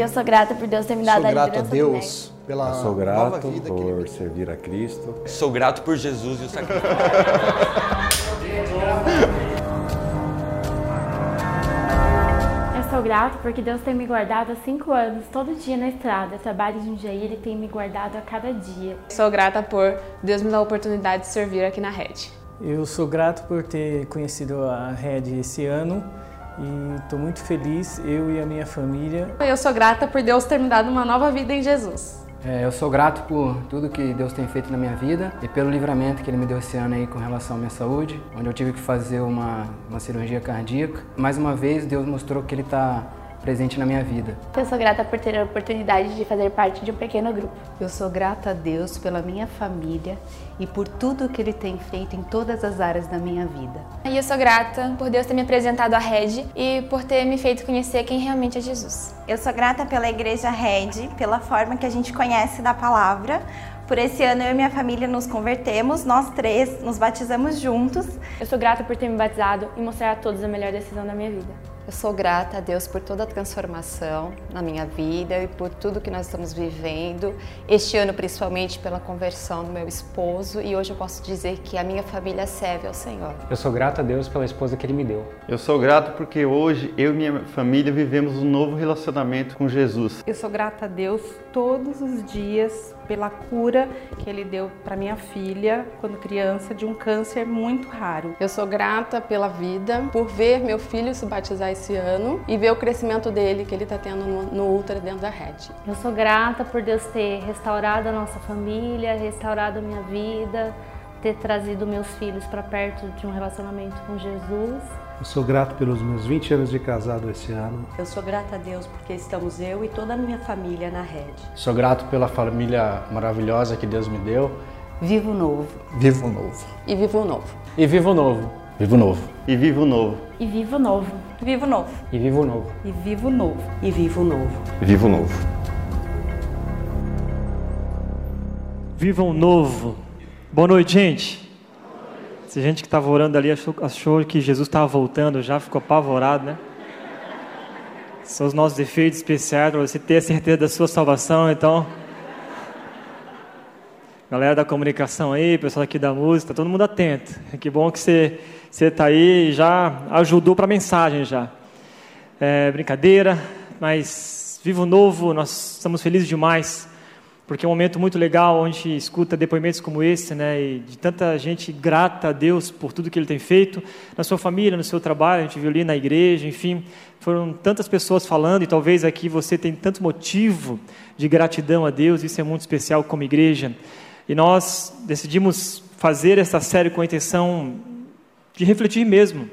Eu sou grata por Deus ter me dado sou a grato a liderança do Deus pela Eu sou nova grato vida que Ele por servir a Cristo. Sou grato por Jesus e o sacrifício. Eu sou grato porque Deus tem me guardado há cinco anos, todo dia na estrada. Eu trabalho em Jundiaí, Ele tem me guardado a cada dia. Sou grata por Deus me dar a oportunidade de servir aqui na rede. Eu sou grato por ter conhecido a Red esse ano e estou muito feliz, eu e a minha família. Eu sou grata por Deus ter me dado uma nova vida em Jesus. É, eu sou grato por tudo que Deus tem feito na minha vida e pelo livramento que Ele me deu esse ano aí com relação à minha saúde, onde eu tive que fazer uma, uma cirurgia cardíaca. Mais uma vez, Deus mostrou que Ele está presente na minha vida. Eu sou grata por ter a oportunidade de fazer parte de um pequeno grupo. Eu sou grata a Deus pela minha família e por tudo que Ele tem feito em todas as áreas da minha vida. E eu sou grata por Deus ter me apresentado à Rede e por ter me feito conhecer quem realmente é Jesus. Eu sou grata pela Igreja Rede, pela forma que a gente conhece da palavra, por esse ano eu e minha família nos convertemos, nós três nos batizamos juntos. Eu sou grata por ter me batizado e mostrar a todos a melhor decisão da minha vida. Eu sou grata a Deus por toda a transformação na minha vida e por tudo que nós estamos vivendo. Este ano, principalmente, pela conversão do meu esposo. E hoje eu posso dizer que a minha família serve ao Senhor. Eu sou grata a Deus pela esposa que Ele me deu. Eu sou grato porque hoje eu e minha família vivemos um novo relacionamento com Jesus. Eu sou grata a Deus todos os dias pela cura que ele deu para minha filha quando criança de um câncer muito raro. Eu sou grata pela vida, por ver meu filho se batizar esse ano e ver o crescimento dele que ele está tendo no, no Ultra dentro da rede. Eu sou grata por Deus ter restaurado a nossa família, restaurado a minha vida, ter trazido meus filhos para perto de um relacionamento com Jesus. Eu sou grato pelos meus 20 anos de casado esse ano. Eu sou grata a Deus porque estamos eu e toda a minha família na rede. Sou grato pela família maravilhosa que Deus me deu. Vivo novo. Vivo novo. E vivo novo. E vivo novo. Vivo novo. E vivo novo. E vivo novo. Vivo novo. E vivo novo. E vivo novo. E vivo novo. Vivo novo. Vivam novo. Boa noite, gente. A gente que estava orando ali achou, achou que Jesus estava voltando, já ficou apavorado, né? São os nossos efeitos especiais para você ter a certeza da sua salvação, então. Galera da comunicação aí, pessoal aqui da música, todo mundo atento. Que bom que você está aí e já ajudou para a mensagem já. É, brincadeira, mas vivo novo, nós estamos felizes demais porque é um momento muito legal onde escuta depoimentos como esse, né, e de tanta gente grata a Deus por tudo que Ele tem feito na sua família, no seu trabalho, a gente viu ali na igreja, enfim, foram tantas pessoas falando e talvez aqui você tem tanto motivo de gratidão a Deus, isso é muito especial como igreja. E nós decidimos fazer essa série com a intenção de refletir mesmo,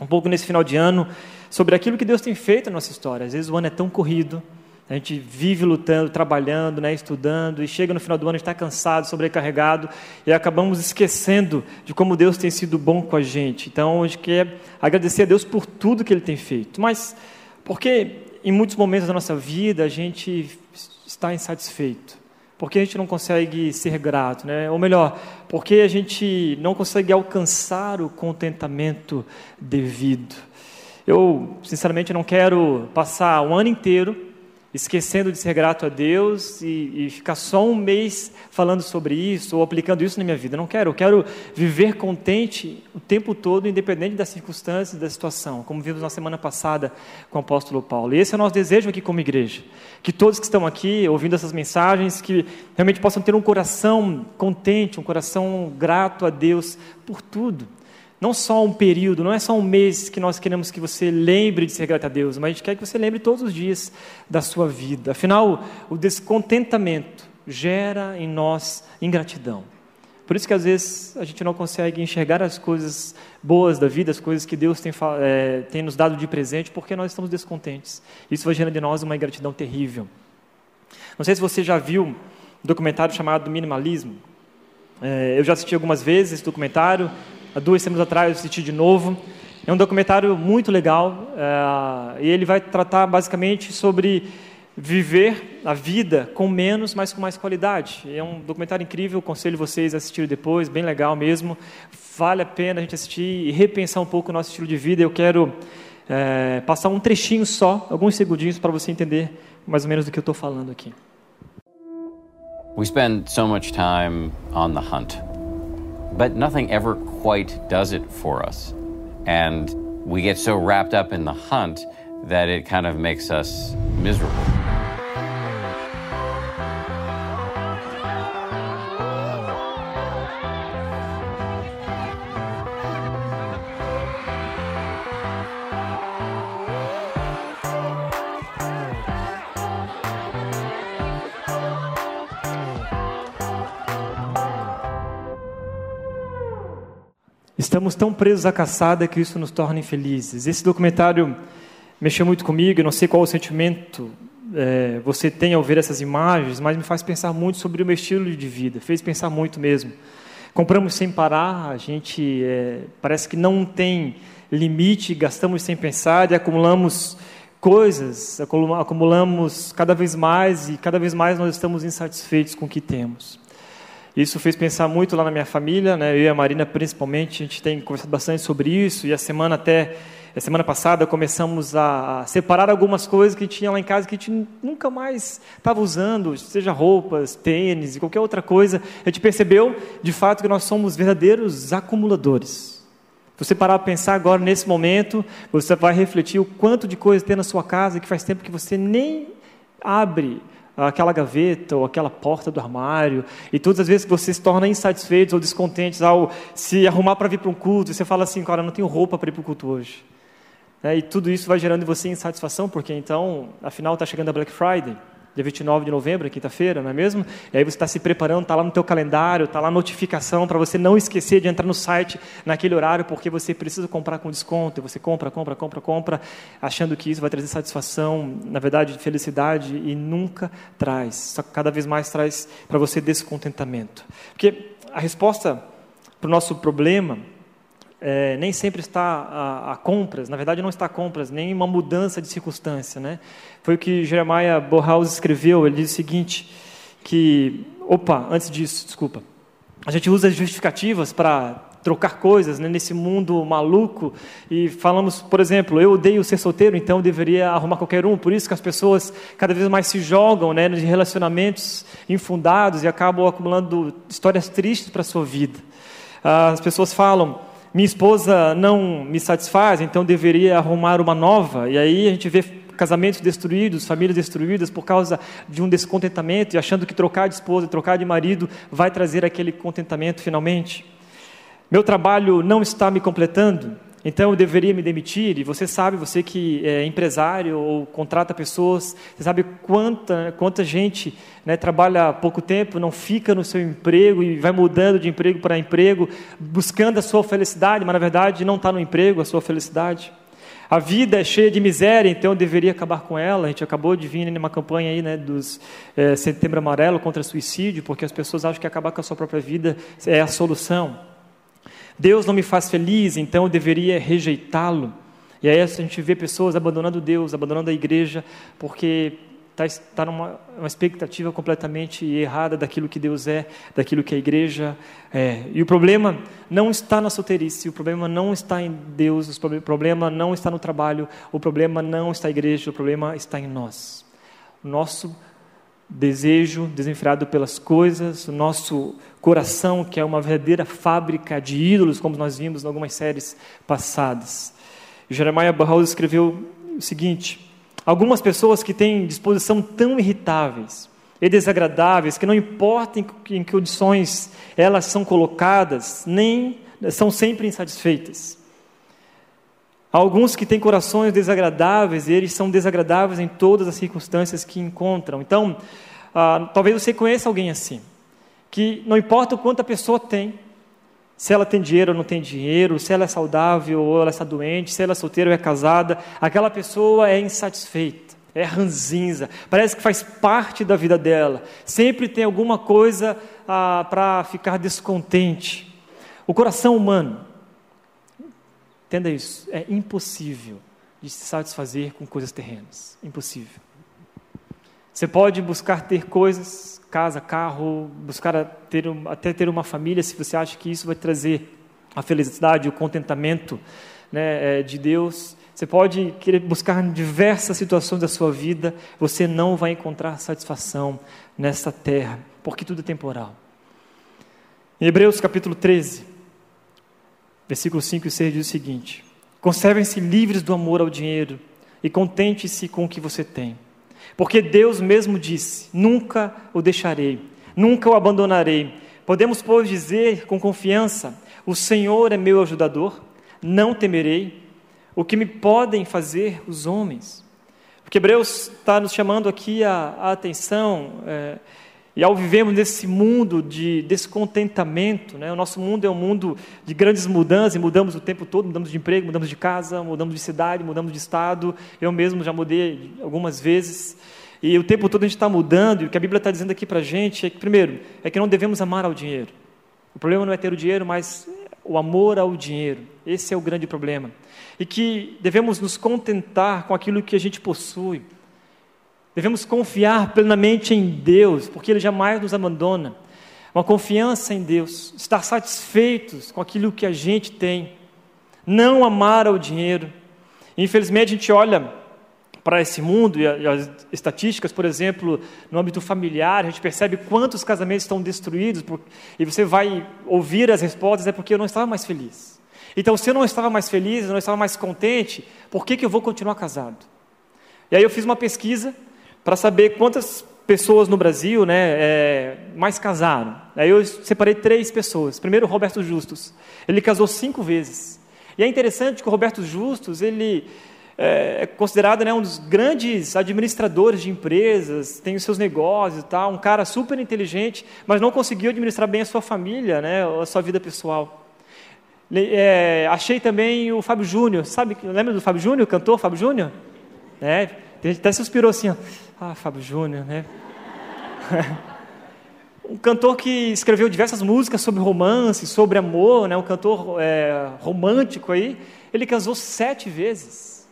um pouco nesse final de ano, sobre aquilo que Deus tem feito na nossa história. Às vezes o ano é tão corrido, a gente vive lutando, trabalhando, né, estudando, e chega no final do ano, está cansado, sobrecarregado, e acabamos esquecendo de como Deus tem sido bom com a gente. Então, a gente quer agradecer a Deus por tudo que Ele tem feito. Mas, porque em muitos momentos da nossa vida a gente está insatisfeito? Porque a gente não consegue ser grato, né? ou melhor, porque a gente não consegue alcançar o contentamento devido. Eu, sinceramente, não quero passar um ano inteiro esquecendo de ser grato a Deus e, e, ficar só um mês falando sobre isso ou aplicando isso na minha vida. Não quero, eu quero viver contente o tempo todo, independente das circunstâncias, da situação, como vimos na semana passada com o apóstolo Paulo. E esse é o nosso desejo aqui como igreja. Que todos que estão aqui ouvindo essas mensagens, que realmente possam ter um coração contente, um coração grato a Deus por tudo não só um período, não é só um mês que nós queremos que você lembre de ser grato a Deus, mas a gente quer que você lembre todos os dias da sua vida. Afinal, o descontentamento gera em nós ingratidão. Por isso que às vezes a gente não consegue enxergar as coisas boas da vida, as coisas que Deus tem, é, tem nos dado de presente, porque nós estamos descontentes. Isso vai gerar de nós uma ingratidão terrível. Não sei se você já viu um documentário chamado Minimalismo. É, eu já assisti algumas vezes esse documentário, há duas semanas atrás eu assisti de novo. É um documentário muito legal é, e ele vai tratar basicamente sobre viver a vida com menos, mas com mais qualidade. É um documentário incrível, aconselho vocês a assistirem depois, bem legal mesmo. Vale a pena a gente assistir e repensar um pouco o nosso estilo de vida. Eu quero é, passar um trechinho só, alguns segundinhos, para você entender mais ou menos do que eu estou falando aqui. We spend so much time on the hunt, but nothing ever quite does it for us. And we get so wrapped up in the hunt that it kind of makes us miserable. Estamos tão presos à caçada que isso nos torna infelizes. Esse documentário mexeu muito comigo. Eu não sei qual o sentimento é, você tem ao ver essas imagens, mas me faz pensar muito sobre o meu estilo de vida. Fez pensar muito mesmo. Compramos sem parar, a gente é, parece que não tem limite, gastamos sem pensar e acumulamos coisas, acumulamos cada vez mais e cada vez mais nós estamos insatisfeitos com o que temos. Isso fez pensar muito lá na minha família, né? eu e a Marina principalmente, a gente tem conversado bastante sobre isso, e a semana até, a semana passada começamos a separar algumas coisas que tinha lá em casa que a gente nunca mais estava usando, seja roupas, tênis e qualquer outra coisa. A gente percebeu, de fato, que nós somos verdadeiros acumuladores. Se você parar para pensar agora, nesse momento, você vai refletir o quanto de coisa tem na sua casa que faz tempo que você nem abre aquela gaveta ou aquela porta do armário, e todas as vezes que você se torna insatisfeito ou descontente ao se arrumar para vir para um culto, você fala assim, cara, eu não tenho roupa para ir para o culto hoje. É, e tudo isso vai gerando em você insatisfação, porque então, afinal, está chegando a Black Friday dia 29 de novembro, quinta-feira, não é mesmo? E aí você está se preparando, está lá no teu calendário, está lá a notificação para você não esquecer de entrar no site naquele horário, porque você precisa comprar com desconto. E você compra, compra, compra, compra, achando que isso vai trazer satisfação, na verdade, felicidade, e nunca traz. Só cada vez mais traz para você descontentamento. Porque a resposta para o nosso problema é, nem sempre está a, a, compras, na verdade não está a compras, nem uma mudança de circunstância. Né? Foi o que Jeremiah Borhaus escreveu, ele diz o seguinte, que, opa, antes disso, desculpa, a gente usa justificativas para trocar coisas né, nesse mundo maluco e falamos, por exemplo, eu odeio ser solteiro, então deveria arrumar qualquer um. Por isso que as pessoas cada vez mais se jogam né, nos relacionamentos infundados e acabam acumulando histórias tristes para a sua vida. As pessoas falam, minha esposa não me satisfaz, então deveria arrumar uma nova. E aí a gente vê casamentos destruídos, famílias destruídas por causa de um descontentamento e achando que trocar de esposa, trocar de marido vai trazer aquele contentamento finalmente. Meu trabalho não está me completando, então eu deveria me demitir. E você sabe, você que é empresário ou contrata pessoas, você sabe quanta, quanta gente né, trabalha pouco tempo, não fica no seu emprego e vai mudando de emprego para emprego, buscando a sua felicidade, mas na verdade não está no emprego a sua felicidade. A vida é cheia de miséria, então eu deveria acabar com ela. A gente acabou de vir numa campanha aí, né, dos é, Setembro Amarelo contra suicídio, porque as pessoas acham que acabar com a sua própria vida é a solução. Deus não me faz feliz, então eu deveria rejeitá-lo. E aí a gente vê pessoas abandonando Deus, abandonando a igreja, porque está tá numa uma expectativa completamente errada daquilo que Deus é, daquilo que a igreja é. E o problema não está na solteirice, o problema não está em Deus, o problema não está no trabalho, o problema não está na igreja, o problema está em nós. O nosso desejo desenfreado pelas coisas, o nosso coração, que é uma verdadeira fábrica de ídolos, como nós vimos em algumas séries passadas. Jeremiah Burroughs escreveu o seguinte: algumas pessoas que têm disposição tão irritáveis e desagradáveis que não importa em que condições elas são colocadas, nem são sempre insatisfeitas. Alguns que têm corações desagradáveis e eles são desagradáveis em todas as circunstâncias que encontram. Então, ah, talvez você conheça alguém assim, que não importa o quanto a pessoa tem, se ela tem dinheiro ou não tem dinheiro, se ela é saudável ou ela está doente, se ela é solteira ou é casada, aquela pessoa é insatisfeita, é ranzinza, parece que faz parte da vida dela, sempre tem alguma coisa ah, para ficar descontente. O coração humano, Entenda isso, é impossível de se satisfazer com coisas terrenas. Impossível. Você pode buscar ter coisas, casa, carro, buscar ter, até ter uma família, se você acha que isso vai trazer a felicidade, o contentamento né, é, de Deus. Você pode querer buscar em diversas situações da sua vida, você não vai encontrar satisfação nessa terra, porque tudo é temporal. Em Hebreus capítulo 13, versículos 5 e 6 diz o seguinte: Conservem-se livres do amor ao dinheiro e contente-se com o que você tem. Porque Deus mesmo disse: Nunca o deixarei, nunca o abandonarei. Podemos, pois, dizer com confiança: O Senhor é meu ajudador, não temerei. O que me podem fazer os homens? Porque Hebreus está nos chamando aqui a, a atenção. É, e ao vivermos nesse mundo de descontentamento, né, o nosso mundo é um mundo de grandes mudanças, e mudamos o tempo todo, mudamos de emprego, mudamos de casa, mudamos de cidade, mudamos de estado. Eu mesmo já mudei algumas vezes. E o tempo todo a gente está mudando, e o que a Bíblia está dizendo aqui para a gente é que, primeiro, é que não devemos amar ao dinheiro. O problema não é ter o dinheiro, mas o amor ao dinheiro. Esse é o grande problema. E que devemos nos contentar com aquilo que a gente possui Devemos confiar plenamente em Deus, porque Ele jamais nos abandona. Uma confiança em Deus, estar satisfeitos com aquilo que a gente tem, não amar ao dinheiro. Infelizmente, a gente olha para esse mundo e as estatísticas, por exemplo, no âmbito familiar, a gente percebe quantos casamentos estão destruídos e você vai ouvir as respostas é porque eu não estava mais feliz. Então, se eu não estava mais feliz, eu não estava mais contente, por que, que eu vou continuar casado? E aí eu fiz uma pesquisa para saber quantas pessoas no Brasil né, é, mais casaram. Aí eu separei três pessoas. Primeiro, Roberto Justus. Ele casou cinco vezes. E é interessante que o Roberto Justus, ele é, é considerado né, um dos grandes administradores de empresas, tem os seus negócios e tal, um cara super inteligente, mas não conseguiu administrar bem a sua família, né, a sua vida pessoal. É, achei também o Fábio Júnior, sabe, lembra do Fábio Júnior, cantor Fábio Júnior? É, até suspirou assim, ó. Ah, Fábio Júnior, né? um cantor que escreveu diversas músicas sobre romance, sobre amor, né? um cantor é, romântico aí. Ele casou sete vezes.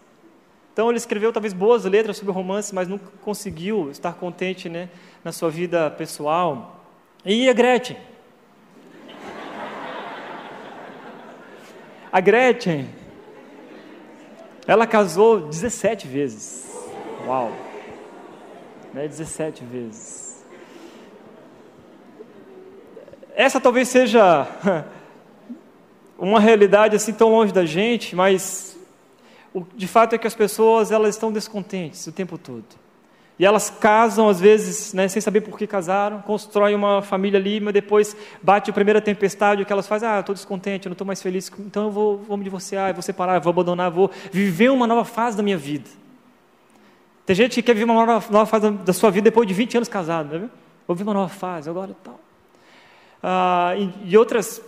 Então ele escreveu talvez boas letras sobre romance, mas nunca conseguiu estar contente né, na sua vida pessoal. E a Gretchen? A Gretchen, ela casou 17 vezes. Uau! Né, 17 vezes. Essa talvez seja uma realidade assim tão longe da gente, mas o, de fato é que as pessoas elas estão descontentes o tempo todo. E elas casam, às vezes, né, sem saber por que casaram, constroem uma família ali, mas depois bate a primeira tempestade, o que elas fazem, ah, estou descontente, não estou mais feliz, então eu vou, vou me divorciar, vou separar, vou abandonar, vou viver uma nova fase da minha vida. Tem gente que quer viver uma nova, nova fase da sua vida depois de 20 anos casado, né? Vou viver uma nova fase agora e tal. Ah, e, e, outras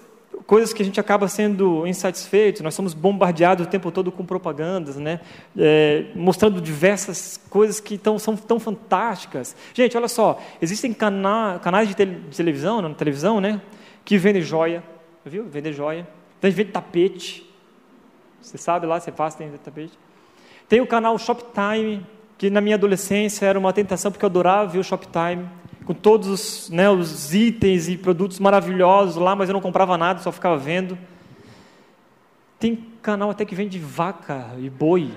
coisas que a gente acaba sendo insatisfeito, nós somos bombardeados o tempo todo com propagandas, né? É, mostrando diversas coisas que tão, são tão fantásticas. Gente, olha só, existem cana canais de, te de, televisão, na televisão, né? Que vendem joia, viu? Vender joia. Tem vende tapete. Você sabe lá, você faz, tem tapete. Tem o canal Shoptime, que na minha adolescência era uma tentação porque eu adorava ver o Shoptime, com todos os, né, os itens e produtos maravilhosos lá, mas eu não comprava nada, só ficava vendo. Tem canal até que vende vaca e boi.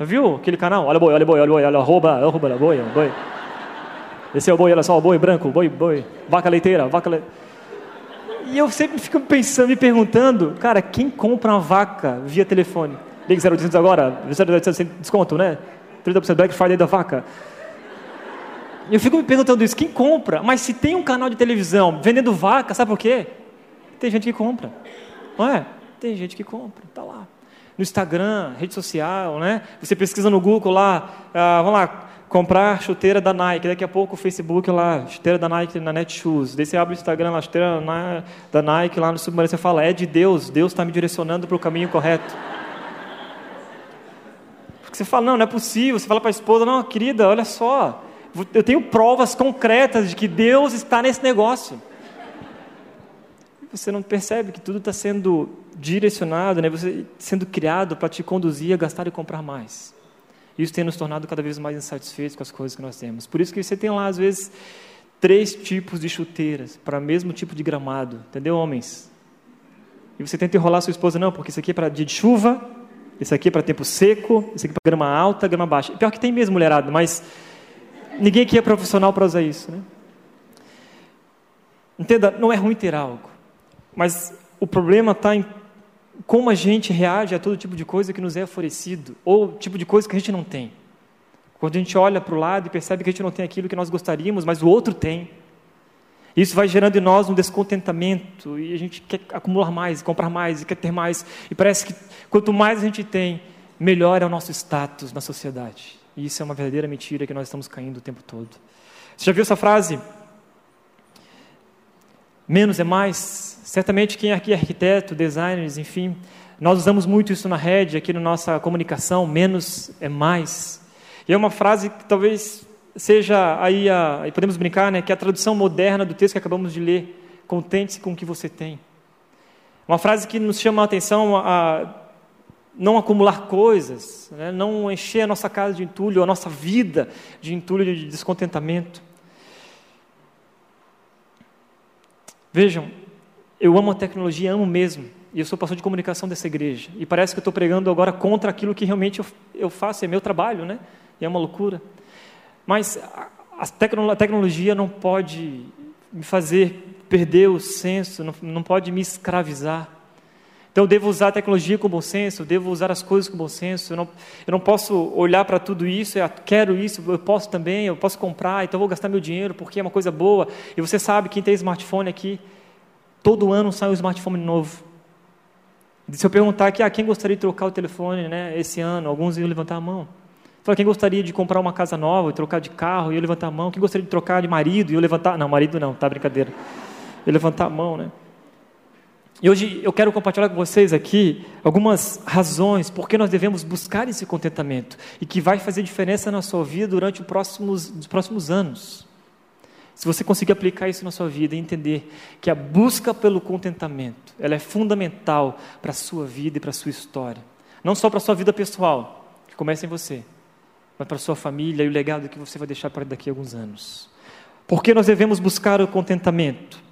Viu aquele canal? Olha o boi, olha o boi, olha o boi, olha arroba, arroba, olha o boi, o boi. Esse é o boi, olha só, o boi branco, boi, boi, vaca leiteira, vaca leiteira. E eu sempre fico pensando, me perguntando, cara, quem compra uma vaca via telefone? Ligue 0800 agora, 0800 sem desconto, né? 30% Black Friday da vaca. Eu fico me perguntando isso, quem compra? Mas se tem um canal de televisão vendendo vaca, sabe por quê? Tem gente que compra. Não é? Tem gente que compra, tá lá. No Instagram, rede social, né? Você pesquisa no Google lá, ah, vamos lá, comprar chuteira da Nike. Daqui a pouco o Facebook lá, chuteira da Nike na Netshoes. Daí você abre o Instagram lá, chuteira da Nike lá no submarino. Você fala, é de Deus, Deus está me direcionando para o caminho correto. Você fala, não, não é possível. Você fala para a esposa, não, querida, olha só, eu tenho provas concretas de que Deus está nesse negócio. Você não percebe que tudo está sendo direcionado, né? você sendo criado para te conduzir a gastar e comprar mais. Isso tem nos tornado cada vez mais insatisfeitos com as coisas que nós temos. Por isso que você tem lá, às vezes, três tipos de chuteiras para o mesmo tipo de gramado. Entendeu, homens? E você tenta enrolar sua esposa, não, porque isso aqui é para dia de chuva, esse aqui é para tempo seco, esse aqui é para grama alta, grama baixa. Pior que tem mesmo mulherada, mas ninguém aqui é profissional para usar isso. Né? Entenda, não é ruim ter algo, mas o problema está em como a gente reage a todo tipo de coisa que nos é oferecido, ou tipo de coisa que a gente não tem. Quando a gente olha para o lado e percebe que a gente não tem aquilo que nós gostaríamos, mas o outro tem. Isso vai gerando em nós um descontentamento e a gente quer acumular mais, comprar mais e quer ter mais. E parece que quanto mais a gente tem, melhor é o nosso status na sociedade. E isso é uma verdadeira mentira que nós estamos caindo o tempo todo. Você já viu essa frase? Menos é mais. Certamente quem aqui é arquiteto, designers, enfim, nós usamos muito isso na rede, aqui na nossa comunicação, menos é mais. E é uma frase que talvez seja aí, a, podemos brincar, né, que é a tradução moderna do texto que acabamos de ler. Contente-se com o que você tem. Uma frase que nos chama a atenção a não acumular coisas, né, não encher a nossa casa de entulho, a nossa vida de entulho, de descontentamento. Vejam, eu amo a tecnologia, amo mesmo. E eu sou pastor de comunicação dessa igreja. E parece que eu estou pregando agora contra aquilo que realmente eu, eu faço, é meu trabalho, né? E é uma loucura. Mas a, tecno, a tecnologia não pode me fazer perder o senso, não, pode me escravizar. Então eu devo usar a tecnologia com bom senso, eu devo usar as coisas com bom senso. Eu não, eu não posso olhar para tudo isso, eu quero isso, eu posso também, eu posso comprar, então vou gastar meu dinheiro porque é uma coisa boa. E você sabe, quem tem smartphone aqui, todo ano sai um smartphone novo. Se eu perguntar aqui, ah, quem gostaria de trocar o telefone né, esse ano, alguns iam levantar a mão. Fala, quem gostaria de comprar uma casa nova e trocar de carro? E eu levantar a mão. Quem gostaria de trocar de marido? E eu levantar. Não, marido não, tá brincadeira. Eu levantar a mão, né? E hoje eu quero compartilhar com vocês aqui algumas razões por que nós devemos buscar esse contentamento e que vai fazer diferença na sua vida durante os próximos, os próximos anos. Se você conseguir aplicar isso na sua vida e entender que a busca pelo contentamento ela é fundamental para a sua vida e para a sua história. Não só para a sua vida pessoal, que começa em você, mas para sua família e o legado que você vai deixar para daqui a alguns anos. Por que nós devemos buscar o contentamento?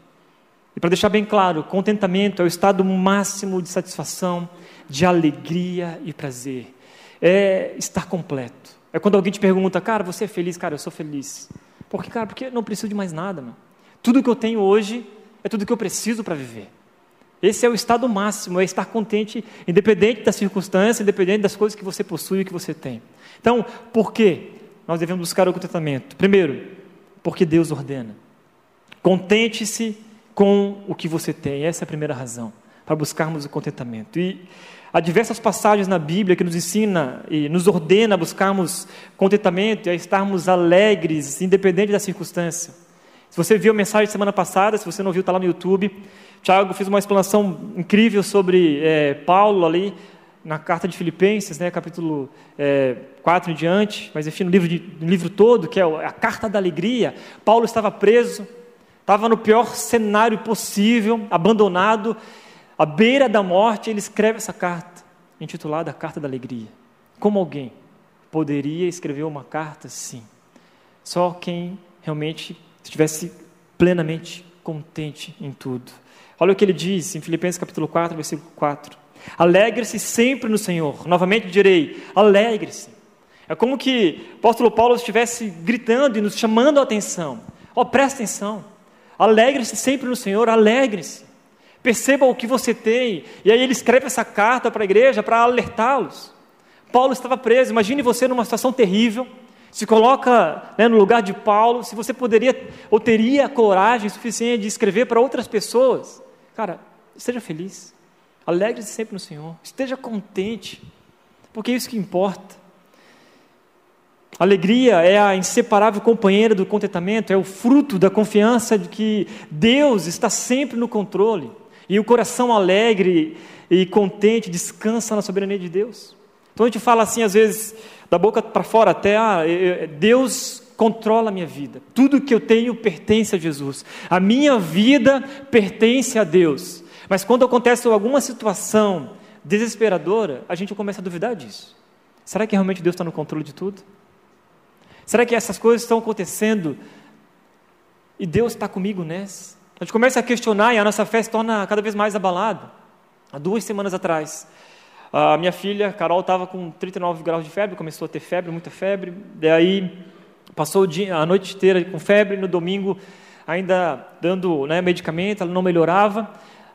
E para deixar bem claro, contentamento é o estado máximo de satisfação, de alegria e prazer. É estar completo. É quando alguém te pergunta, cara, você é feliz? Cara, eu sou feliz. Porque, cara, porque eu não preciso de mais nada, mano. Tudo que eu tenho hoje é tudo que eu preciso para viver. Esse é o estado máximo, é estar contente, independente das circunstâncias, independente das coisas que você possui e que você tem. Então, por que nós devemos buscar o contentamento? Primeiro, porque Deus ordena. Contente-se com o que você tem. Essa é a primeira razão para buscarmos o contentamento. E há diversas passagens na Bíblia que nos ensina e nos ordena a buscarmos contentamento e a estarmos alegres, independente da circunstância. Se você viu a mensagem semana passada, se você não viu, está lá no YouTube. Tiago fez uma explanação incrível sobre é, Paulo ali, na carta de Filipenses, né, capítulo é, 4 em diante, mas enfim, no livro, de, no livro todo, que é a carta da alegria, Paulo estava preso, estava no pior cenário possível, abandonado, à beira da morte, ele escreve essa carta, intitulada A Carta da Alegria. Como alguém poderia escrever uma carta assim? Só quem realmente estivesse plenamente contente em tudo. Olha o que ele diz em Filipenses capítulo 4, versículo 4. Alegre-se sempre no Senhor. Novamente direi: alegre-se. É como que o apóstolo Paulo estivesse gritando e nos chamando a atenção. Ó, oh, presta atenção. Alegre-se sempre no Senhor, alegre-se. Perceba o que você tem. E aí ele escreve essa carta para a igreja para alertá-los. Paulo estava preso. Imagine você numa situação terrível. Se coloca né, no lugar de Paulo. Se você poderia ou teria coragem suficiente de escrever para outras pessoas. Cara, esteja feliz. Alegre-se sempre no Senhor. Esteja contente, porque é isso que importa. Alegria é a inseparável companheira do contentamento, é o fruto da confiança de que Deus está sempre no controle. E o coração alegre e contente descansa na soberania de Deus. Então a gente fala assim, às vezes, da boca para fora até, ah, Deus controla a minha vida. Tudo que eu tenho pertence a Jesus. A minha vida pertence a Deus. Mas quando acontece alguma situação desesperadora, a gente começa a duvidar disso. Será que realmente Deus está no controle de tudo? Será que essas coisas estão acontecendo e Deus está comigo nessa? A gente começa a questionar e a nossa fé se torna cada vez mais abalada. Há duas semanas atrás, A minha filha, Carol, estava com 39 graus de febre, começou a ter febre, muita febre. Daí passou dia, a noite inteira com febre, no domingo ainda dando né, medicamento, ela não melhorava.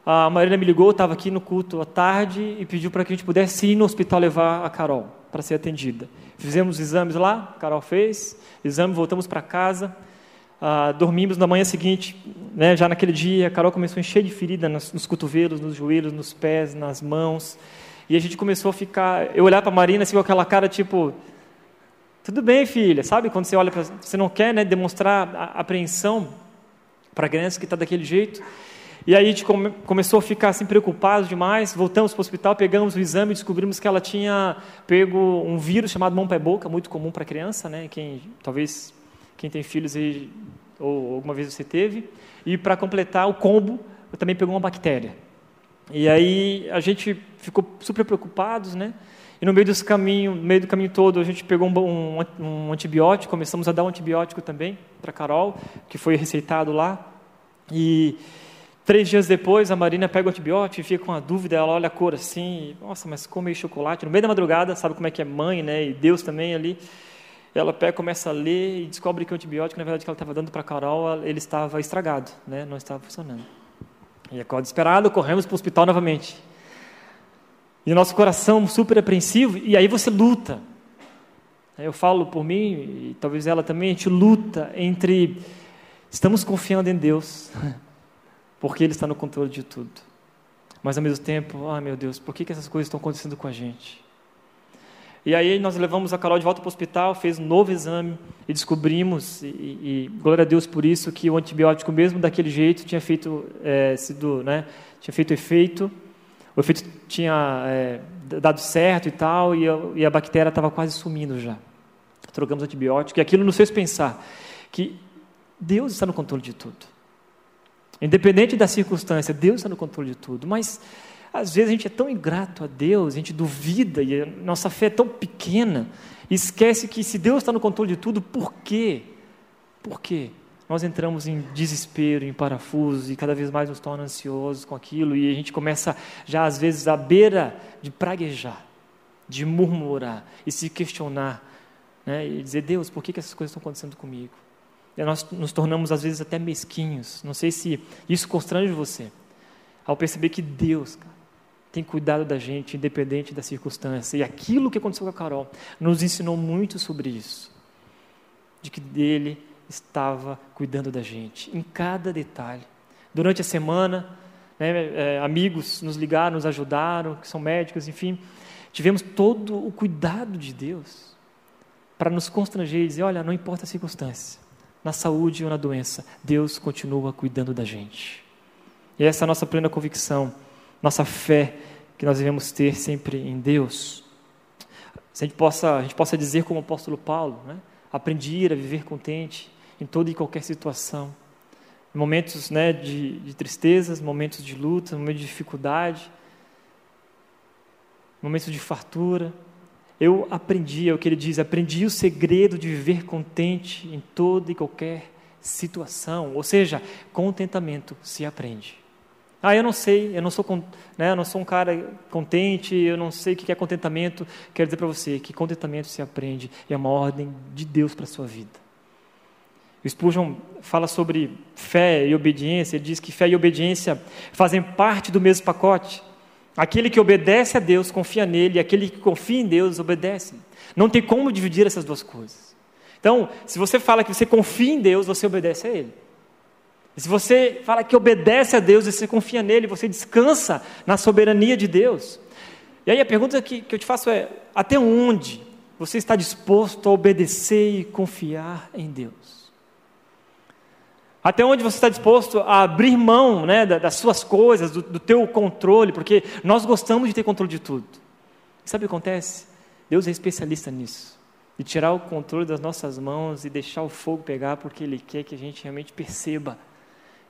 A Marina me ligou, estava aqui no culto à tarde e pediu para que a gente pudesse ir no hospital levar a Carol para ser atendida. Fizemos exames lá, a Carol fez, exame, voltamos para casa. Ah, dormimos na manhã seguinte, né, já naquele dia, a Carol começou a encher de ferida nos, nos, cotovelos, nos joelhos, nos pés, nas mãos. E a gente começou a ficar. Eu olhar para a Marina assim, com aquela cara tipo. Tudo bem, filha, sabe? Quando você olha para. Você não quer né, demonstrar apreensão para a criança que está daquele jeito. E aí a gente come, começou a ficar assim preocupado demais. Voltamos para o hospital, pegamos o exame e descobrimos que ela tinha pego um vírus chamado mão pé boca, muito comum para criança, né? Quem talvez quem tem filhos aí ou alguma vez você teve. E para completar o combo, eu também pegou uma bactéria. E aí a gente ficou super preocupados, né? E no meio desse caminho, no meio do caminho todo, a gente pegou um, um, um antibiótico, começamos a dar um antibiótico também para Carol, que foi receitado lá. E Três dias depois, a Marina pega o antibiótico e fica com a dúvida, ela olha a cor assim, nossa, mas come chocolate. No meio da madrugada, sabe como é que é mãe, né? E Deus também ali. Ela pega, começa a ler e descobre que o antibiótico, na verdade, que ela estava dando para Carol, ele estava estragado, né? Não estava funcionando. E acorda desesperado, corremos para o hospital novamente. E o nosso coração super apreensivo, e aí você luta. Eu falo por mim, e talvez ela também, a gente luta entre estamos confiando em Deus porque Ele está no controle de tudo. Mas ao mesmo tempo, ah meu Deus, por que, que essas coisas estão acontecendo com a gente? E aí nós levamos a Carol de volta para o hospital, fez um novo exame e descobrimos, e, e glória a Deus por isso, que o antibiótico mesmo daquele jeito tinha feito, é, sido, né, tinha feito efeito, o efeito tinha é, dado certo e tal, e a, e a bactéria estava quase sumindo já. Trocamos antibiótico, e aquilo nos fez pensar que Deus está no controle de tudo. Independente da circunstância, Deus está no controle de tudo. Mas às vezes a gente é tão ingrato a Deus, a gente duvida e a nossa fé é tão pequena, esquece que se Deus está no controle de tudo, por quê? Por quê? Nós entramos em desespero, em parafuso e cada vez mais nos torna ansiosos com aquilo e a gente começa já às vezes à beira de praguejar, de murmurar e se questionar né? e dizer Deus, por que, que essas coisas estão acontecendo comigo? Nós nos tornamos às vezes até mesquinhos. Não sei se isso constrange você, ao perceber que Deus tem cuidado da gente, independente da circunstância. E aquilo que aconteceu com a Carol nos ensinou muito sobre isso, de que Ele estava cuidando da gente, em cada detalhe. Durante a semana, né, é, amigos nos ligaram, nos ajudaram, que são médicos, enfim, tivemos todo o cuidado de Deus para nos constranger e dizer: olha, não importa a circunstância, na saúde ou na doença, Deus continua cuidando da gente. E essa é a nossa plena convicção, nossa fé que nós devemos ter sempre em Deus. Se a gente possa, a gente possa dizer como o apóstolo Paulo, né? aprendi a viver contente em toda e qualquer situação. Momentos né, de, de tristezas, momentos de luta, momentos de dificuldade, momentos de fartura, eu aprendi, é o que ele diz, aprendi o segredo de viver contente em toda e qualquer situação. Ou seja, contentamento se aprende. Ah, eu não sei, eu não sou, né, eu não sou um cara contente, eu não sei o que é contentamento. Quero dizer para você que contentamento se aprende é uma ordem de Deus para a sua vida. O Spurgeon fala sobre fé e obediência, ele diz que fé e obediência fazem parte do mesmo pacote. Aquele que obedece a Deus confia nele, e aquele que confia em Deus obedece. Não tem como dividir essas duas coisas. Então, se você fala que você confia em Deus, você obedece a Ele. E se você fala que obedece a Deus e você confia nele, você descansa na soberania de Deus. E aí a pergunta que, que eu te faço é: até onde você está disposto a obedecer e confiar em Deus? Até onde você está disposto a abrir mão né, das suas coisas, do, do teu controle, porque nós gostamos de ter controle de tudo. E sabe o que acontece? Deus é especialista nisso. De tirar o controle das nossas mãos e deixar o fogo pegar, porque Ele quer que a gente realmente perceba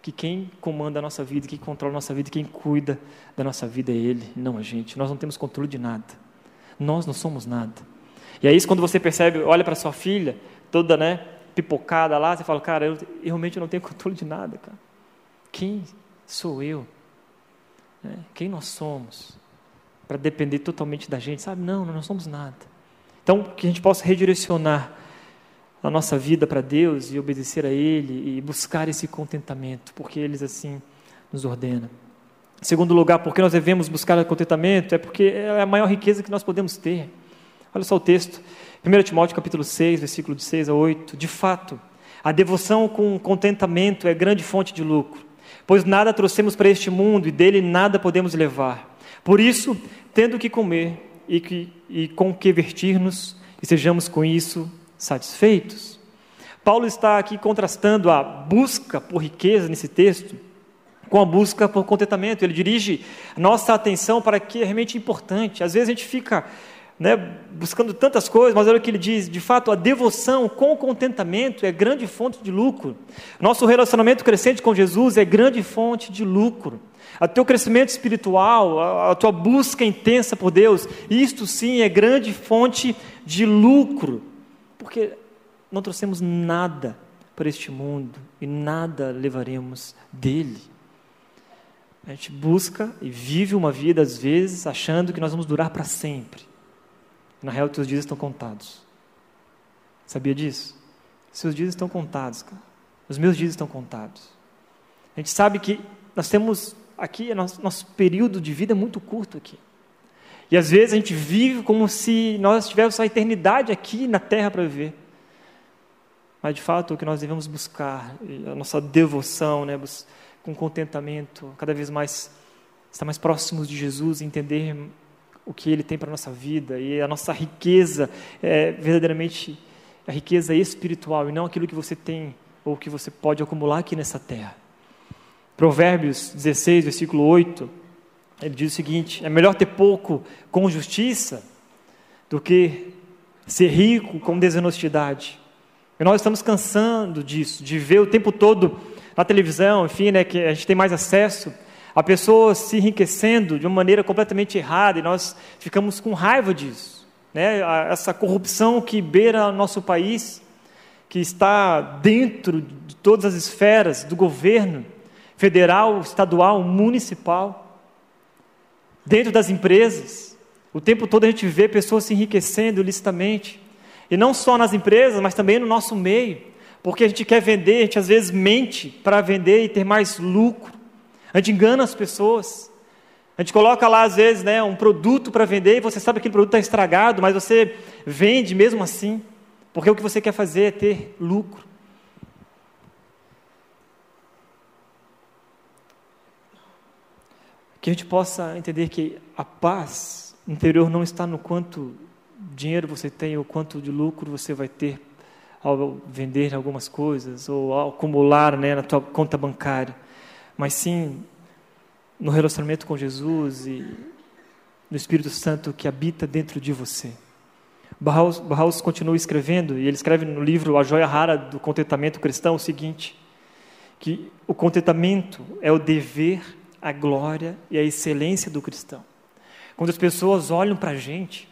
que quem comanda a nossa vida, quem controla a nossa vida, quem cuida da nossa vida é Ele, não a gente. Nós não temos controle de nada. Nós não somos nada. E é isso quando você percebe, olha para sua filha, toda, né, pipocada lá, você fala, cara, eu, eu realmente não tenho controle de nada, cara. Quem sou eu? É, quem nós somos? para depender totalmente da gente, sabe? Não, nós não somos nada. Então, que a gente possa redirecionar a nossa vida para Deus e obedecer a Ele e buscar esse contentamento, porque Ele assim nos ordena. Em segundo lugar, porque nós devemos buscar contentamento? É porque é a maior riqueza que nós podemos ter. Olha só o texto, 1 Timóteo capítulo 6, versículo de 6 a 8. De fato, a devoção com contentamento é grande fonte de lucro, pois nada trouxemos para este mundo e dele nada podemos levar. Por isso, tendo que comer e, que, e com que vestir-nos, sejamos com isso satisfeitos. Paulo está aqui contrastando a busca por riqueza nesse texto com a busca por contentamento. Ele dirige nossa atenção para que é realmente importante. Às vezes a gente fica né, buscando tantas coisas, mas olha o que ele diz: de fato, a devoção com contentamento é grande fonte de lucro. Nosso relacionamento crescente com Jesus é grande fonte de lucro. O teu crescimento espiritual, a, a tua busca intensa por Deus, isto sim é grande fonte de lucro porque não trouxemos nada para este mundo e nada levaremos dele. A gente busca e vive uma vida, às vezes, achando que nós vamos durar para sempre. Na real, teus dias estão contados. Sabia disso? Seus dias estão contados, cara. Os meus dias estão contados. A gente sabe que nós temos aqui, nosso, nosso período de vida é muito curto aqui. E às vezes a gente vive como se nós tivéssemos a eternidade aqui na terra para viver. Mas de fato o que nós devemos buscar, a nossa devoção, né, com contentamento, cada vez mais estar mais próximos de Jesus, entender o que Ele tem para a nossa vida e a nossa riqueza é verdadeiramente a riqueza espiritual e não aquilo que você tem ou que você pode acumular aqui nessa terra. Provérbios 16, versículo 8 ele diz o seguinte: é melhor ter pouco com justiça do que ser rico com desonestidade. E nós estamos cansando disso, de ver o tempo todo na televisão, enfim, né, que a gente tem mais acesso a pessoas se enriquecendo de uma maneira completamente errada e nós ficamos com raiva disso. Né? Essa corrupção que beira nosso país, que está dentro de todas as esferas do governo federal, estadual, municipal dentro das empresas. O tempo todo a gente vê pessoas se enriquecendo ilicitamente. E não só nas empresas, mas também no nosso meio. Porque a gente quer vender, a gente às vezes mente para vender e ter mais lucro. A gente engana as pessoas. A gente coloca lá, às vezes, né, um produto para vender e você sabe que aquele produto está estragado, mas você vende mesmo assim. Porque o que você quer fazer é ter lucro. que a gente possa entender que a paz interior não está no quanto dinheiro você tem ou quanto de lucro você vai ter ao vender algumas coisas ou ao acumular né, na tua conta bancária, mas sim no relacionamento com Jesus e no Espírito Santo que habita dentro de você. Barraus, continua escrevendo, e ele escreve no livro A Joia Rara do Contentamento Cristão o seguinte: que o contentamento é o dever a glória e a excelência do cristão. Quando as pessoas olham para a gente,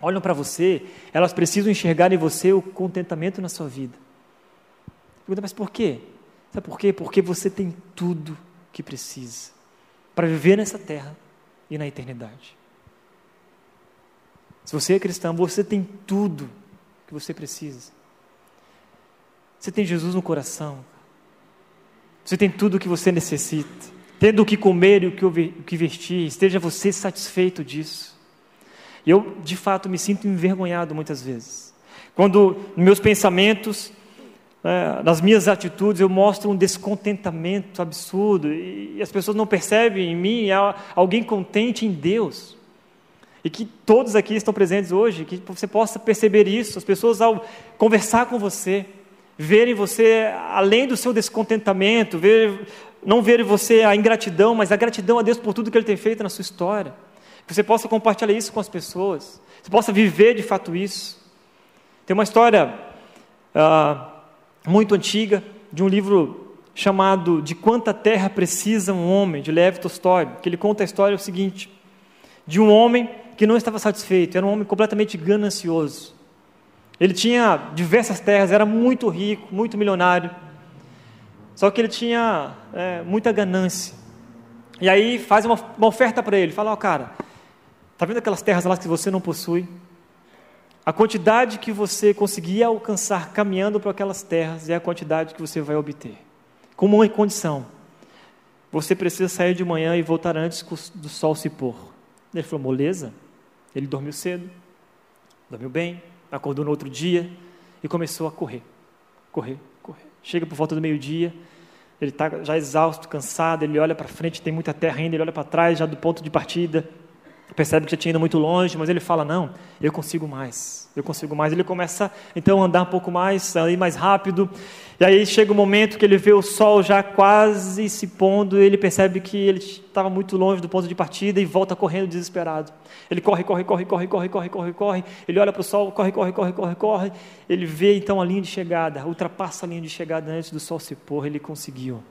olham para você, elas precisam enxergar em você o contentamento na sua vida. Pergunta, mas por quê? Sabe por quê? Porque você tem tudo que precisa para viver nessa terra e na eternidade. Se você é cristão, você tem tudo que você precisa. Você tem Jesus no coração. Você tem tudo o que você necessita tendo o que comer e o que vestir, esteja você satisfeito disso. E eu, de fato, me sinto envergonhado muitas vezes. Quando meus pensamentos, né, nas minhas atitudes, eu mostro um descontentamento absurdo e as pessoas não percebem em mim alguém contente em Deus. E que todos aqui estão presentes hoje, que você possa perceber isso. As pessoas, ao conversar com você, verem você além do seu descontentamento, ver não ver em você a ingratidão, mas a gratidão a Deus por tudo que Ele tem feito na sua história. Que você possa compartilhar isso com as pessoas. Você possa viver de fato isso. Tem uma história uh, muito antiga de um livro chamado De Quanta Terra Precisa um Homem, de Lev Tolstói, que ele conta a história o seguinte, de um homem que não estava satisfeito, era um homem completamente ganancioso. Ele tinha diversas terras, era muito rico, muito milionário, só que ele tinha é, muita ganância. E aí faz uma, uma oferta para ele, fala, ó oh, cara, Está vendo aquelas terras lá que você não possui? A quantidade que você conseguia alcançar caminhando para aquelas terras é a quantidade que você vai obter. Com uma condição: você precisa sair de manhã e voltar antes do sol se pôr. Ele falou: moleza. Ele dormiu cedo, dormiu bem, acordou no outro dia e começou a correr, correr, correr. Chega por volta do meio-dia, ele está já exausto, cansado, ele olha para frente, tem muita terra ainda, ele olha para trás, já do ponto de partida, percebe que já tinha ido muito longe, mas ele fala: Não, eu consigo mais, eu consigo mais. Ele começa então a andar um pouco mais, a ir mais rápido, e aí chega o um momento que ele vê o sol já quase se pondo, ele percebe que ele estava muito longe do ponto de partida e volta correndo desesperado. Ele corre, corre, corre, corre, corre, corre, corre, corre, ele olha para o sol, corre, corre, corre, corre, corre, ele vê então a linha de chegada, ultrapassa a linha de chegada antes do sol se pôr, ele conseguiu.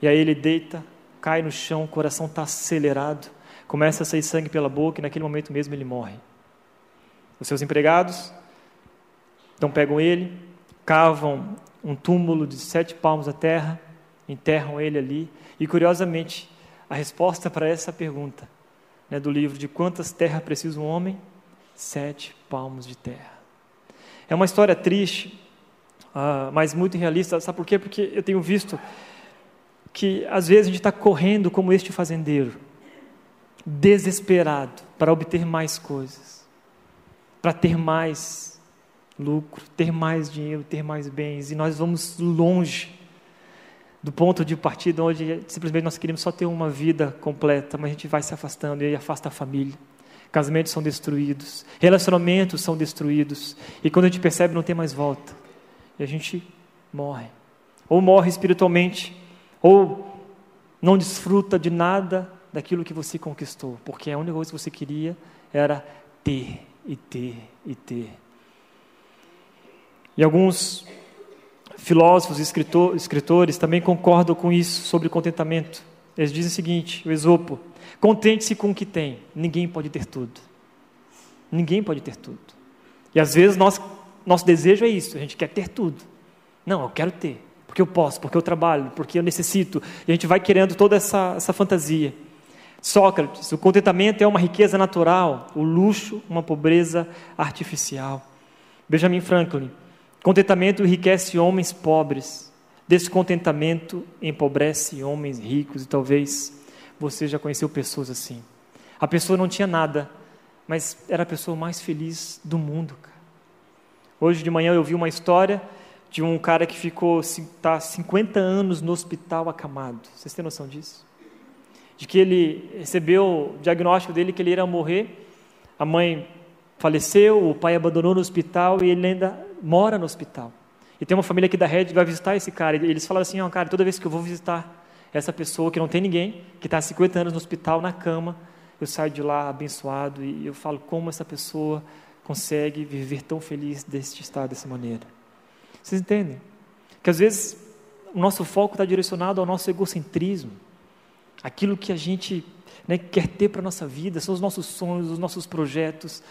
E aí ele deita, cai no chão, o coração está acelerado começa a sair sangue pela boca e naquele momento mesmo ele morre. Os seus empregados então pegam ele, cavam um túmulo de sete palmos à terra, enterram ele ali e curiosamente a resposta para essa pergunta né, do livro de quantas terras precisa um homem? Sete palmos de terra. É uma história triste, uh, mas muito realista. Sabe por quê? Porque eu tenho visto que às vezes a gente está correndo como este fazendeiro desesperado para obter mais coisas, para ter mais lucro, ter mais dinheiro, ter mais bens, e nós vamos longe do ponto de partida onde simplesmente nós queremos só ter uma vida completa, mas a gente vai se afastando e afasta a família. Casamentos são destruídos, relacionamentos são destruídos, e quando a gente percebe não tem mais volta, e a gente morre. Ou morre espiritualmente, ou não desfruta de nada daquilo que você conquistou, porque a única coisa que você queria era ter e ter e ter. E alguns filósofos e escritor, escritores também concordam com isso sobre contentamento. Eles dizem o seguinte: o Esopo, contente-se com o que tem, ninguém pode ter tudo. Ninguém pode ter tudo. E às vezes nós, nosso desejo é isso, a gente quer ter tudo. Não, eu quero ter, porque eu posso, porque eu trabalho, porque eu necessito. E a gente vai querendo toda essa, essa fantasia. Sócrates, o contentamento é uma riqueza natural, o luxo, uma pobreza artificial. Benjamin Franklin, contentamento enriquece homens pobres, descontentamento empobrece homens ricos, e talvez você já conheceu pessoas assim. A pessoa não tinha nada, mas era a pessoa mais feliz do mundo. Cara. Hoje de manhã eu vi uma história de um cara que ficou tá 50 anos no hospital acamado. Vocês têm noção disso? De que ele recebeu o diagnóstico dele que ele iria morrer. A mãe faleceu, o pai abandonou no hospital e ele ainda mora no hospital. E tem uma família aqui da rede que vai visitar esse cara. E eles falaram assim: oh, cara, toda vez que eu vou visitar essa pessoa que não tem ninguém, que está há 50 anos no hospital, na cama, eu saio de lá abençoado e eu falo como essa pessoa consegue viver tão feliz deste estado, dessa maneira. Vocês entendem? Que às vezes o nosso foco está direcionado ao nosso egocentrismo aquilo que a gente né, quer ter para a nossa vida, são os nossos sonhos, os nossos projetos.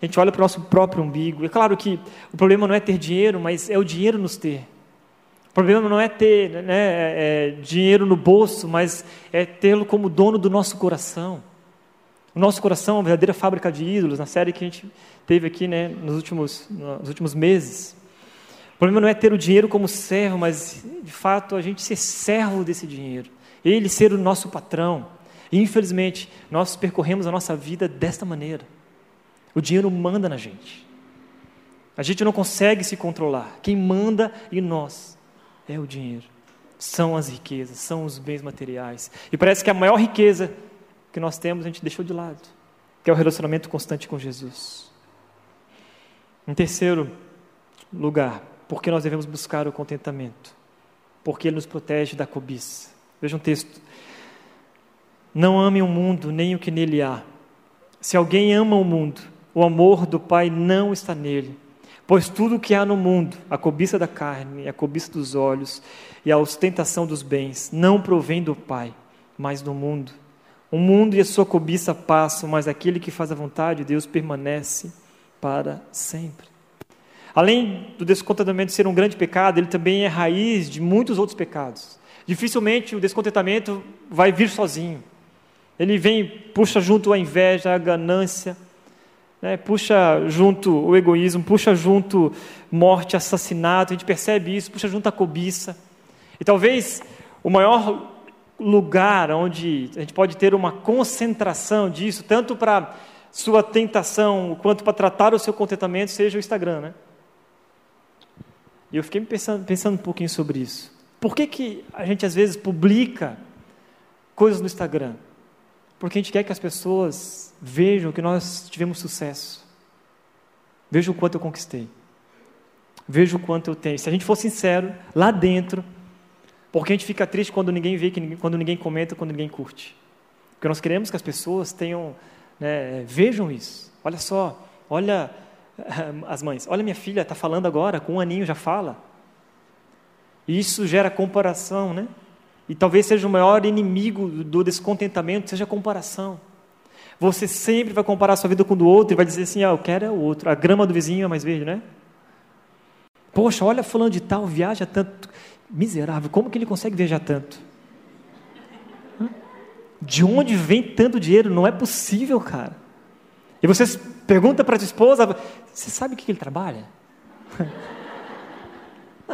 A gente olha para o nosso próprio umbigo. É claro que o problema não é ter dinheiro, mas é o dinheiro nos ter. O problema não é ter né, é, é dinheiro no bolso, mas é tê-lo como dono do nosso coração. O nosso coração é uma verdadeira fábrica de ídolos, na série que a gente teve aqui né, nos, últimos, nos últimos meses. O problema não é ter o dinheiro como servo, mas de fato a gente ser servo desse dinheiro. Ele ser o nosso patrão. E, infelizmente, nós percorremos a nossa vida desta maneira. O dinheiro manda na gente. A gente não consegue se controlar. Quem manda em nós é o dinheiro. São as riquezas, são os bens materiais. E parece que a maior riqueza que nós temos a gente deixou de lado, que é o relacionamento constante com Jesus. Em terceiro lugar, por que nós devemos buscar o contentamento? Porque ele nos protege da cobiça. Veja um texto. Não ame o mundo, nem o que nele há. Se alguém ama o mundo, o amor do Pai não está nele. Pois tudo o que há no mundo, a cobiça da carne, a cobiça dos olhos e a ostentação dos bens, não provém do Pai, mas do mundo. O mundo e a sua cobiça passam, mas aquele que faz a vontade de Deus permanece para sempre. Além do descontentamento ser um grande pecado, ele também é raiz de muitos outros pecados. Dificilmente o descontentamento vai vir sozinho. Ele vem, puxa junto a inveja, a ganância, né? puxa junto o egoísmo, puxa junto morte, assassinato, a gente percebe isso, puxa junto a cobiça. E talvez o maior lugar onde a gente pode ter uma concentração disso, tanto para sua tentação quanto para tratar o seu contentamento, seja o Instagram, né? E eu fiquei pensando, pensando um pouquinho sobre isso. Por que, que a gente às vezes publica coisas no Instagram? Porque a gente quer que as pessoas vejam que nós tivemos sucesso. Vejam o quanto eu conquistei. Vejam o quanto eu tenho. Se a gente for sincero, lá dentro, porque a gente fica triste quando ninguém vê, quando ninguém comenta, quando ninguém curte. Porque nós queremos que as pessoas tenham, né, vejam isso. Olha só, olha as mães, olha minha filha, está falando agora, com um aninho já fala. E isso gera comparação, né? E talvez seja o maior inimigo do descontentamento, seja a comparação. Você sempre vai comparar a sua vida com o do outro e vai dizer assim, ah, eu quero é o outro. A grama do vizinho é mais verde, né? Poxa, olha fulano de tal, viaja tanto. Miserável, como que ele consegue viajar tanto? De onde vem tanto dinheiro? Não é possível, cara. E você pergunta para a esposa, você sabe o que ele trabalha?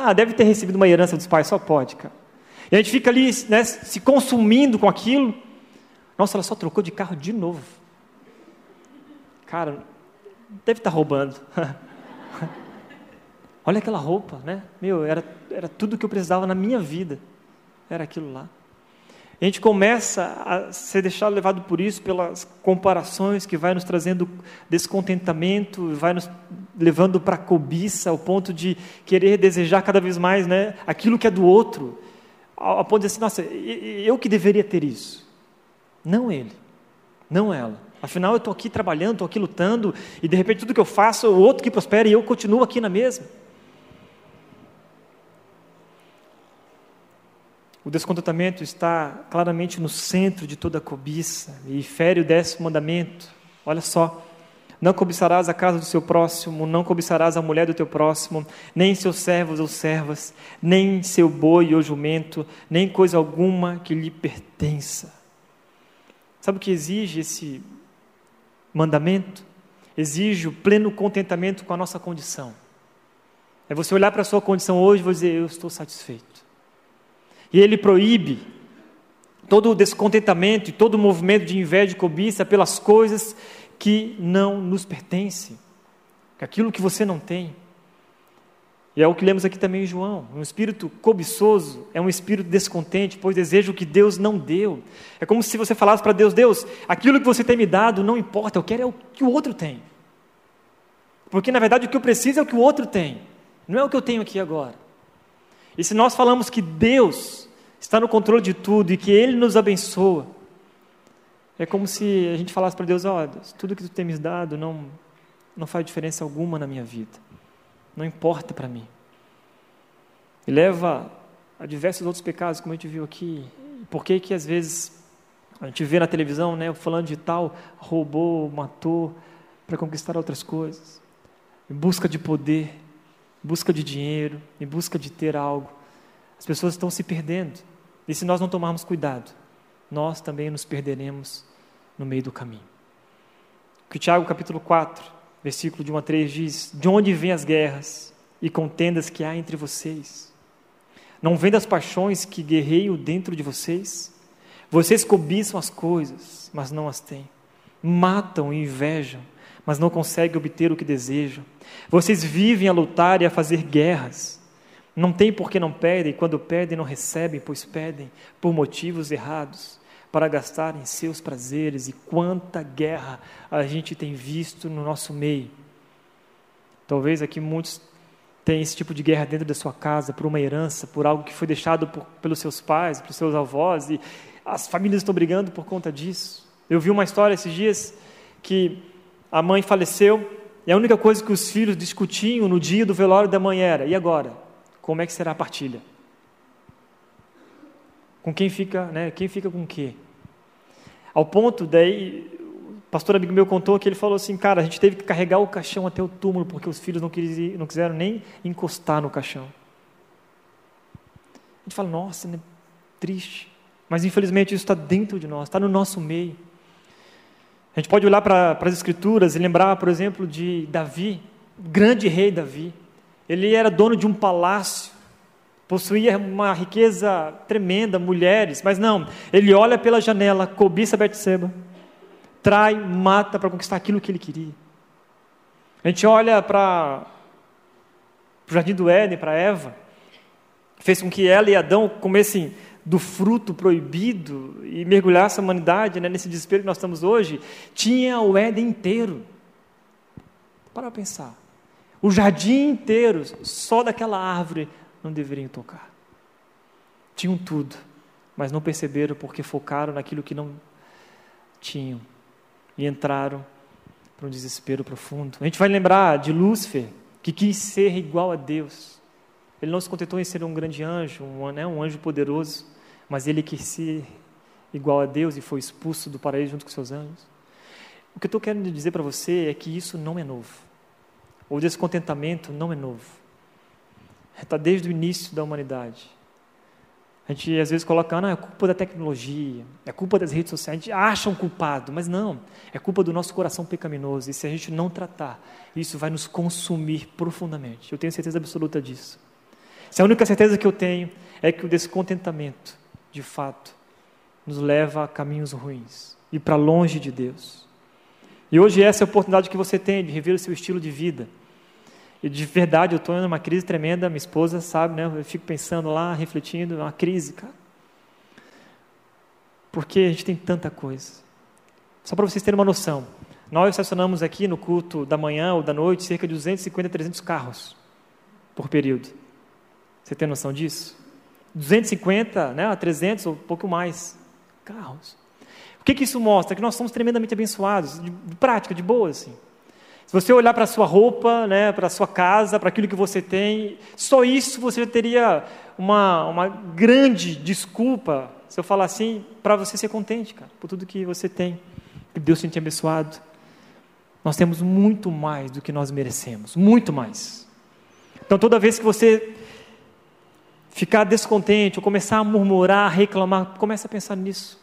ah, deve ter recebido uma herança dos pais, só pode, cara. E a gente fica ali né, se consumindo com aquilo. Nossa, ela só trocou de carro de novo. Cara, deve estar tá roubando. Olha aquela roupa, né? Meu, era, era tudo que eu precisava na minha vida. Era aquilo lá. A gente começa a ser deixado levado por isso, pelas comparações que vai nos trazendo descontentamento, vai nos levando para a cobiça, ao ponto de querer desejar cada vez mais né, aquilo que é do outro ao ponto de assim, nossa, eu que deveria ter isso. Não ele, não ela. Afinal, eu estou aqui trabalhando, estou aqui lutando, e de repente tudo que eu faço, o outro que prospera e eu continuo aqui na mesma. O descontentamento está claramente no centro de toda a cobiça e fere o décimo mandamento. Olha só, não cobiçarás a casa do seu próximo, não cobiçarás a mulher do teu próximo, nem seus servos ou servas, nem seu boi ou jumento, nem coisa alguma que lhe pertença. Sabe o que exige esse mandamento? Exige o pleno contentamento com a nossa condição. É você olhar para a sua condição hoje e dizer: Eu estou satisfeito. E ele proíbe todo o descontentamento e todo o movimento de inveja e cobiça pelas coisas que não nos pertence, aquilo que você não tem. E é o que lemos aqui também em João. Um espírito cobiçoso é um espírito descontente, pois deseja o que Deus não deu. É como se você falasse para Deus: Deus, aquilo que você tem me dado não importa, eu quero é o que o outro tem. Porque na verdade o que eu preciso é o que o outro tem, não é o que eu tenho aqui agora. E se nós falamos que Deus está no controle de tudo e que Ele nos abençoa, é como se a gente falasse para Deus: ó, oh, tudo que tu me dado não, não faz diferença alguma na minha vida, não importa para mim. E leva a diversos outros pecados, como a gente viu aqui. Por que que às vezes a gente vê na televisão, né, falando de tal, roubou, matou para conquistar outras coisas, em busca de poder, busca de dinheiro, em busca de ter algo. As pessoas estão se perdendo. E se nós não tomarmos cuidado, nós também nos perderemos no meio do caminho. Que Tiago capítulo 4, versículo de 1 a 3 diz: De onde vêm as guerras e contendas que há entre vocês? Não vem das paixões que guerreiam dentro de vocês? Vocês cobiçam as coisas, mas não as têm. Matam e invejam, mas não conseguem obter o que desejam. Vocês vivem a lutar e a fazer guerras. Não têm porque não pedem, quando pedem não recebem, pois pedem por motivos errados para gastar em seus prazeres, e quanta guerra a gente tem visto no nosso meio. Talvez aqui muitos tenham esse tipo de guerra dentro da sua casa, por uma herança, por algo que foi deixado por, pelos seus pais, pelos seus avós, e as famílias estão brigando por conta disso. Eu vi uma história esses dias que a mãe faleceu e a única coisa que os filhos discutiam no dia do velório da mãe era: e agora? Como é que será a partilha? Com quem fica, né? Quem fica com o quê? Ao ponto daí, o pastor amigo meu contou que ele falou assim, cara, a gente teve que carregar o caixão até o túmulo porque os filhos não, quis, não quiseram nem encostar no caixão. A gente fala, nossa, né? triste. Mas infelizmente isso está dentro de nós, está no nosso meio. A gente pode olhar para as Escrituras e lembrar, por exemplo, de Davi, grande rei Davi. Ele era dono de um palácio, possuía uma riqueza tremenda, mulheres, mas não, ele olha pela janela, cobiça Betseba, trai, mata para conquistar aquilo que ele queria. A gente olha para o jardim do Éden, para Eva, fez com que ela e Adão comessem do fruto proibido e mergulhassem a humanidade né, nesse desespero que nós estamos hoje, tinha o Éden inteiro. Para pensar. O jardim inteiro, só daquela árvore não deveriam tocar. Tinham tudo, mas não perceberam porque focaram naquilo que não tinham e entraram para um desespero profundo. A gente vai lembrar de Lúcifer, que quis ser igual a Deus. Ele não se contentou em ser um grande anjo, um, né, um anjo poderoso, mas ele quis ser igual a Deus e foi expulso do paraíso junto com seus anjos. O que eu estou querendo dizer para você é que isso não é novo. O descontentamento não é novo. Está desde o início da humanidade. A gente às vezes coloca, ah, não, é culpa da tecnologia, é culpa das redes sociais, a gente acha um culpado, mas não, é culpa do nosso coração pecaminoso. E se a gente não tratar, isso vai nos consumir profundamente. Eu tenho certeza absoluta disso. Se a única certeza que eu tenho é que o descontentamento, de fato, nos leva a caminhos ruins e para longe de Deus. E hoje essa é a oportunidade que você tem de rever o seu estilo de vida. E de verdade, eu estou em uma crise tremenda, minha esposa sabe, né? Eu fico pensando lá, refletindo, é uma crise, cara. Porque a gente tem tanta coisa. Só para vocês terem uma noção, nós estacionamos aqui no culto da manhã ou da noite cerca de 250, 300 carros por período. Você tem noção disso? 250 né, a 300 ou pouco mais carros. O que, que isso mostra? Que nós somos tremendamente abençoados, de, de prática, de boa, assim. Se você olhar para a sua roupa, né, para a sua casa, para aquilo que você tem, só isso você já teria uma, uma grande desculpa, se eu falar assim, para você ser contente, cara, por tudo que você tem, que Deus tem te abençoado. Nós temos muito mais do que nós merecemos, muito mais. Então, toda vez que você ficar descontente, ou começar a murmurar, a reclamar, comece a pensar nisso.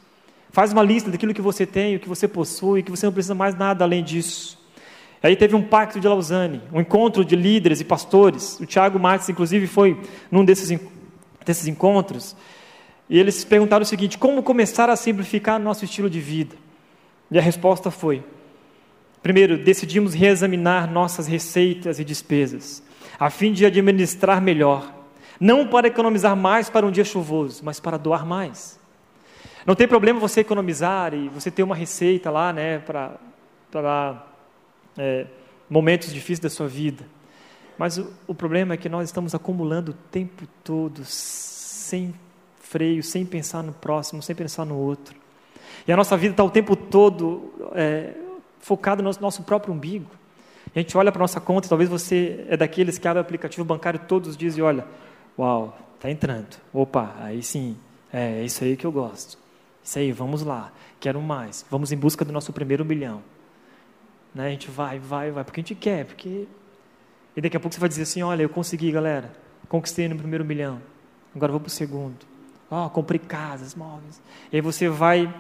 Faz uma lista daquilo que você tem, o que você possui, que você não precisa mais nada além disso. Aí teve um pacto de Lausanne, um encontro de líderes e pastores. O Tiago Marques, inclusive, foi num desses, desses encontros. E eles perguntaram o seguinte: como começar a simplificar nosso estilo de vida? E a resposta foi: primeiro, decidimos reexaminar nossas receitas e despesas, a fim de administrar melhor, não para economizar mais para um dia chuvoso, mas para doar mais. Não tem problema você economizar e você ter uma receita lá, né, para é, momentos difíceis da sua vida. Mas o, o problema é que nós estamos acumulando o tempo todo, sem freio, sem pensar no próximo, sem pensar no outro. E a nossa vida está o tempo todo é, focada no nosso, próprio umbigo. A gente olha para nossa conta, talvez você é daqueles que abre o aplicativo bancário todos os dias e olha, uau, está entrando. Opa, aí sim, é, é isso aí que eu gosto. Isso aí, vamos lá, quero mais. Vamos em busca do nosso primeiro milhão. Né? A gente vai, vai, vai, porque a gente quer, porque... E daqui a pouco você vai dizer assim, olha, eu consegui, galera, conquistei no primeiro milhão, agora vou para o segundo. Oh, comprei casas, móveis. E aí você vai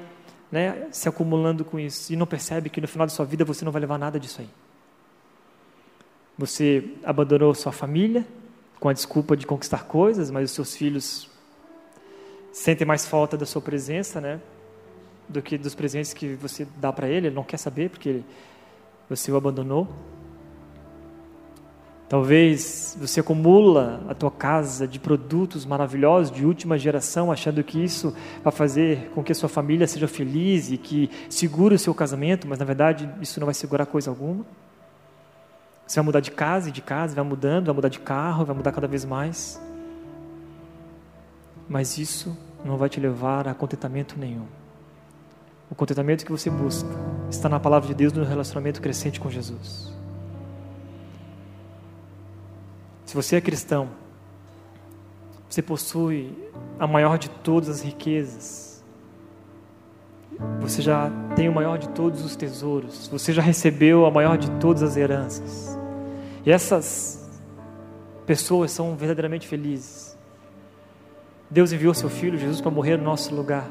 né, se acumulando com isso e não percebe que no final da sua vida você não vai levar nada disso aí. Você abandonou sua família com a desculpa de conquistar coisas, mas os seus filhos sentem mais falta da sua presença, né? Do que dos presentes que você dá para ele. Ele não quer saber porque ele, você o abandonou. Talvez você acumula a tua casa de produtos maravilhosos de última geração, achando que isso vai fazer com que a sua família seja feliz e que segure o seu casamento, mas na verdade isso não vai segurar coisa alguma. Você vai mudar de casa e de casa, vai mudando, vai mudar de carro, vai mudar cada vez mais. Mas isso não vai te levar a contentamento nenhum. O contentamento que você busca está na palavra de Deus no relacionamento crescente com Jesus. Se você é cristão, você possui a maior de todas as riquezas. Você já tem o maior de todos os tesouros. Você já recebeu a maior de todas as heranças. E essas pessoas são verdadeiramente felizes. Deus enviou seu filho Jesus para morrer no nosso lugar.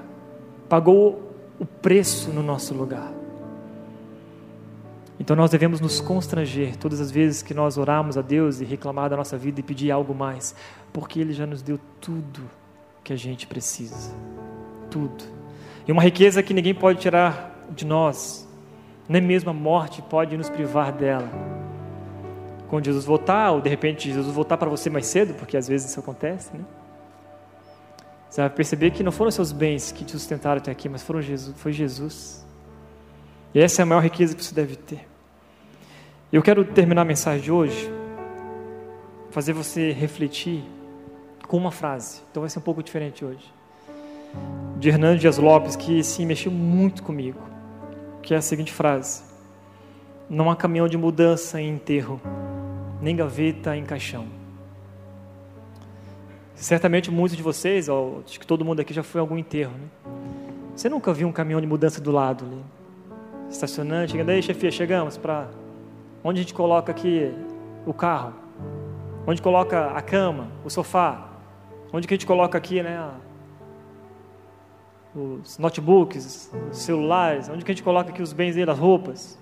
Pagou o preço no nosso lugar. Então nós devemos nos constranger todas as vezes que nós oramos a Deus e reclamar da nossa vida e pedir algo mais, porque Ele já nos deu tudo que a gente precisa. Tudo. E uma riqueza que ninguém pode tirar de nós, nem mesmo a morte pode nos privar dela. Quando Jesus voltar, ou de repente Jesus voltar para você mais cedo, porque às vezes isso acontece, né? Você vai perceber que não foram seus bens que te sustentaram até aqui, mas foram Jesus, foi Jesus. E essa é a maior riqueza que você deve ter. Eu quero terminar a mensagem de hoje, fazer você refletir com uma frase. Então vai ser um pouco diferente hoje. De Hernando Dias Lopes, que sim, mexeu muito comigo. Que é a seguinte frase: Não há caminhão de mudança em enterro, nem gaveta em caixão. Certamente muitos de vocês, ou acho que todo mundo aqui já foi a algum enterro, né? Você nunca viu um caminhão de mudança do lado ali? Estacionante, chegando aí, chefia, chegamos para onde a gente coloca aqui o carro? Onde coloca a cama, o sofá? Onde que a gente coloca aqui, né? Os notebooks, os celulares, onde que a gente coloca aqui os bens dele, as roupas?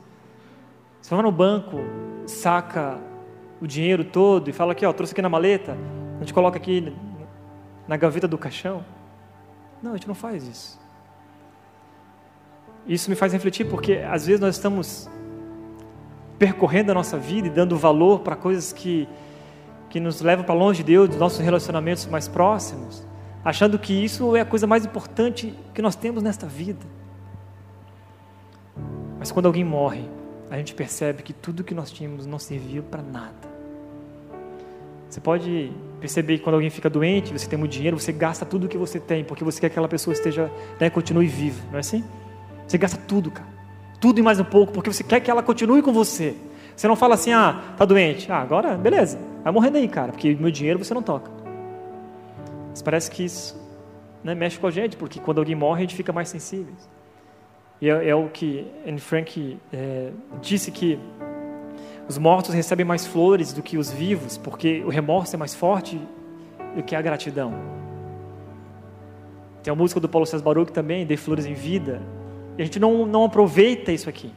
Você vai no banco, saca o dinheiro todo e fala aqui, ó, trouxe aqui na maleta, a gente coloca aqui na gaveta do caixão. Não, a gente não faz isso. Isso me faz refletir porque às vezes nós estamos percorrendo a nossa vida e dando valor para coisas que, que nos levam para longe de Deus, dos nossos relacionamentos mais próximos, achando que isso é a coisa mais importante que nós temos nesta vida. Mas quando alguém morre, a gente percebe que tudo que nós tínhamos não serviu para nada. Você pode perceber que quando alguém fica doente, você tem muito dinheiro, você gasta tudo o que você tem, porque você quer que aquela pessoa esteja, né, continue viva, não é assim? Você gasta tudo, cara. Tudo e mais um pouco, porque você quer que ela continue com você. Você não fala assim, ah, tá doente. Ah, agora, beleza. Vai morrendo aí, cara, porque meu dinheiro você não toca. Mas parece que isso né, mexe com a gente, porque quando alguém morre, a gente fica mais sensível. E é, é o que Anne Frank é, disse que os mortos recebem mais flores do que os vivos, porque o remorso é mais forte do que a gratidão. Tem a música do Paulo César Baruch também, Dê Flores em Vida. E a gente não, não aproveita isso aqui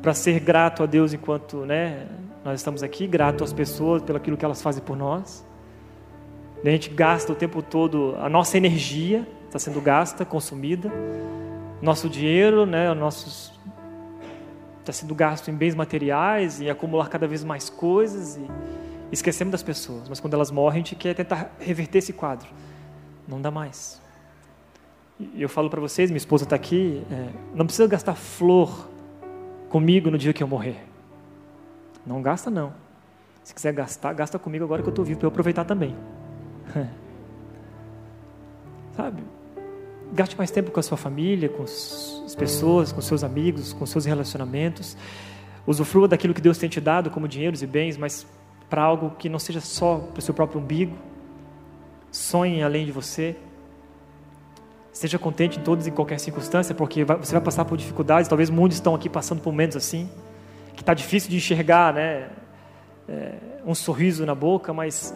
para ser grato a Deus enquanto né, nós estamos aqui, grato às pessoas pelo aquilo que elas fazem por nós. a gente gasta o tempo todo, a nossa energia está sendo gasta, consumida, nosso dinheiro, né, nossos está sendo gasto em bens materiais e acumular cada vez mais coisas e esquecemos das pessoas. Mas quando elas morrem, a gente quer tentar reverter esse quadro. Não dá mais. E eu falo para vocês, minha esposa está aqui, é, não precisa gastar flor comigo no dia que eu morrer. Não gasta não. Se quiser gastar, gasta comigo agora que eu estou vivo para eu aproveitar também. Sabe? Gaste mais tempo com a sua família, com as pessoas, com seus amigos, com seus relacionamentos. Usufrua daquilo que Deus tem te dado, como dinheiros e bens, mas para algo que não seja só para o seu próprio umbigo. Sonhe além de você. Seja contente em todas e qualquer circunstância, porque você vai passar por dificuldades. Talvez muitos estão aqui passando por momentos assim, que está difícil de enxergar, né? É, um sorriso na boca, mas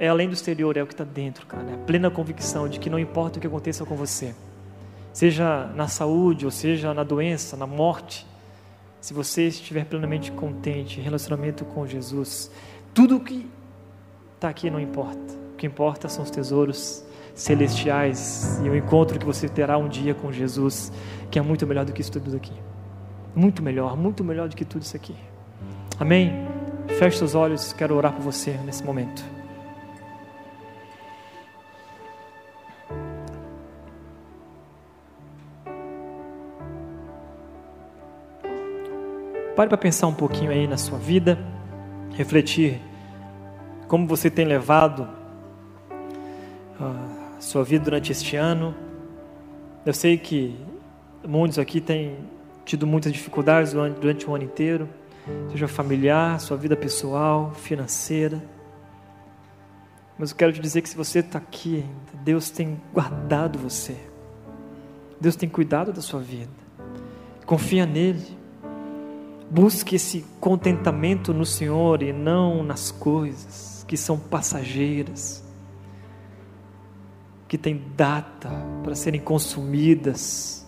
é além do exterior, é o que está dentro, cara. É a plena convicção de que não importa o que aconteça com você, seja na saúde, ou seja na doença, na morte, se você estiver plenamente contente em relacionamento com Jesus, tudo o que está aqui não importa. O que importa são os tesouros celestiais e o encontro que você terá um dia com Jesus, que é muito melhor do que isso tudo aqui. Muito melhor, muito melhor do que tudo isso aqui. Amém? Feche seus olhos, quero orar por você nesse momento. Pare para pensar um pouquinho aí na sua vida, refletir como você tem levado a sua vida durante este ano. Eu sei que muitos aqui têm tido muitas dificuldades durante o ano inteiro, seja familiar, sua vida pessoal, financeira. Mas eu quero te dizer que se você está aqui ainda, Deus tem guardado você. Deus tem cuidado da sua vida. Confia nele. Busque esse contentamento no Senhor e não nas coisas que são passageiras. que têm data para serem consumidas,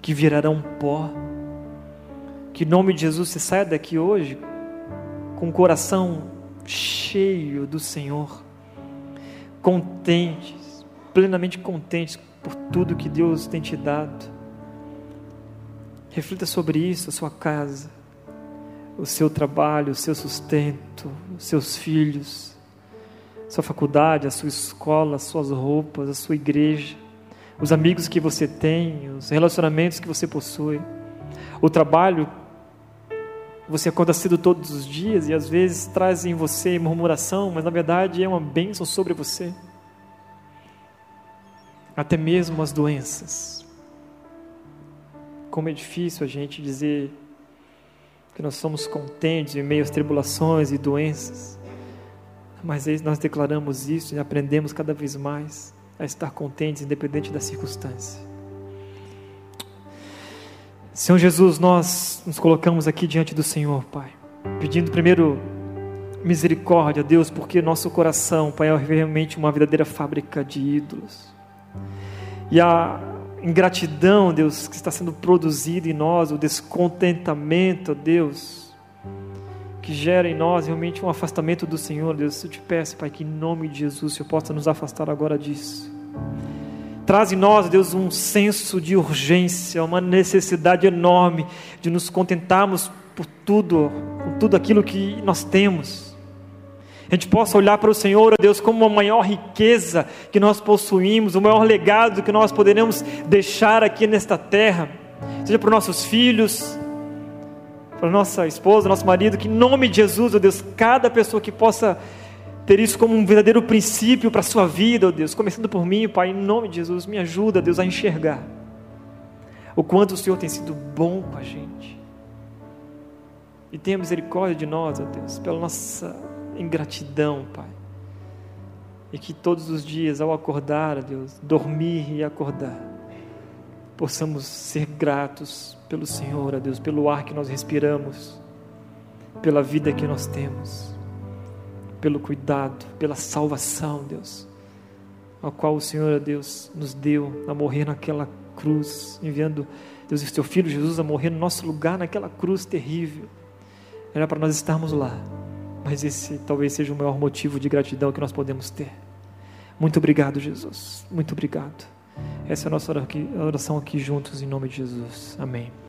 que virarão pó. Que em nome de Jesus você saia daqui hoje com o coração cheio do Senhor, contentes, plenamente contentes por tudo que Deus tem te dado. Reflita sobre isso, a sua casa, o seu trabalho, o seu sustento, os seus filhos, sua faculdade, a sua escola, as suas roupas, a sua igreja, os amigos que você tem, os relacionamentos que você possui, o trabalho você acorda cedo todos os dias e às vezes traz em você murmuração, mas na verdade é uma bênção sobre você. Até mesmo as doenças. Como é difícil a gente dizer que nós somos contentes em meio às tribulações e doenças. Mas nós declaramos isso e aprendemos cada vez mais a estar contentes, independente da circunstância. Senhor Jesus, nós nos colocamos aqui diante do Senhor, Pai, pedindo primeiro misericórdia, Deus, porque nosso coração, Pai, é realmente uma verdadeira fábrica de ídolos. E a ingratidão, Deus, que está sendo produzida em nós, o descontentamento, Deus, que gera em nós realmente um afastamento do Senhor, Deus, eu te peço, Pai, que em nome de Jesus Senhor possa nos afastar agora disso. Traz em nós, Deus, um senso de urgência, uma necessidade enorme de nos contentarmos por tudo, por tudo aquilo que nós temos. A gente possa olhar para o Senhor, ó Deus, como a maior riqueza que nós possuímos, o maior legado que nós poderemos deixar aqui nesta terra, seja para os nossos filhos, para nossa esposa, nosso marido, que em nome de Jesus, ó Deus, cada pessoa que possa ter isso como um verdadeiro princípio para a sua vida, ó Deus, começando por mim, Pai, em nome de Jesus, me ajuda, Deus, a enxergar o quanto o Senhor tem sido bom com a gente. E tenha misericórdia de nós, ó Deus, pela nossa ingratidão, Pai. E que todos os dias, ao acordar, Deus, dormir e acordar, possamos ser gratos pelo Senhor, ó Deus, pelo ar que nós respiramos, pela vida que nós temos pelo cuidado, pela salvação, Deus, a qual o Senhor, Deus, nos deu a morrer naquela cruz, enviando, Deus, o seu Filho Jesus a morrer no nosso lugar naquela cruz terrível. Era para nós estarmos lá, mas esse talvez seja o maior motivo de gratidão que nós podemos ter. Muito obrigado, Jesus. Muito obrigado. Essa é a nossa oração aqui juntos, em nome de Jesus. Amém.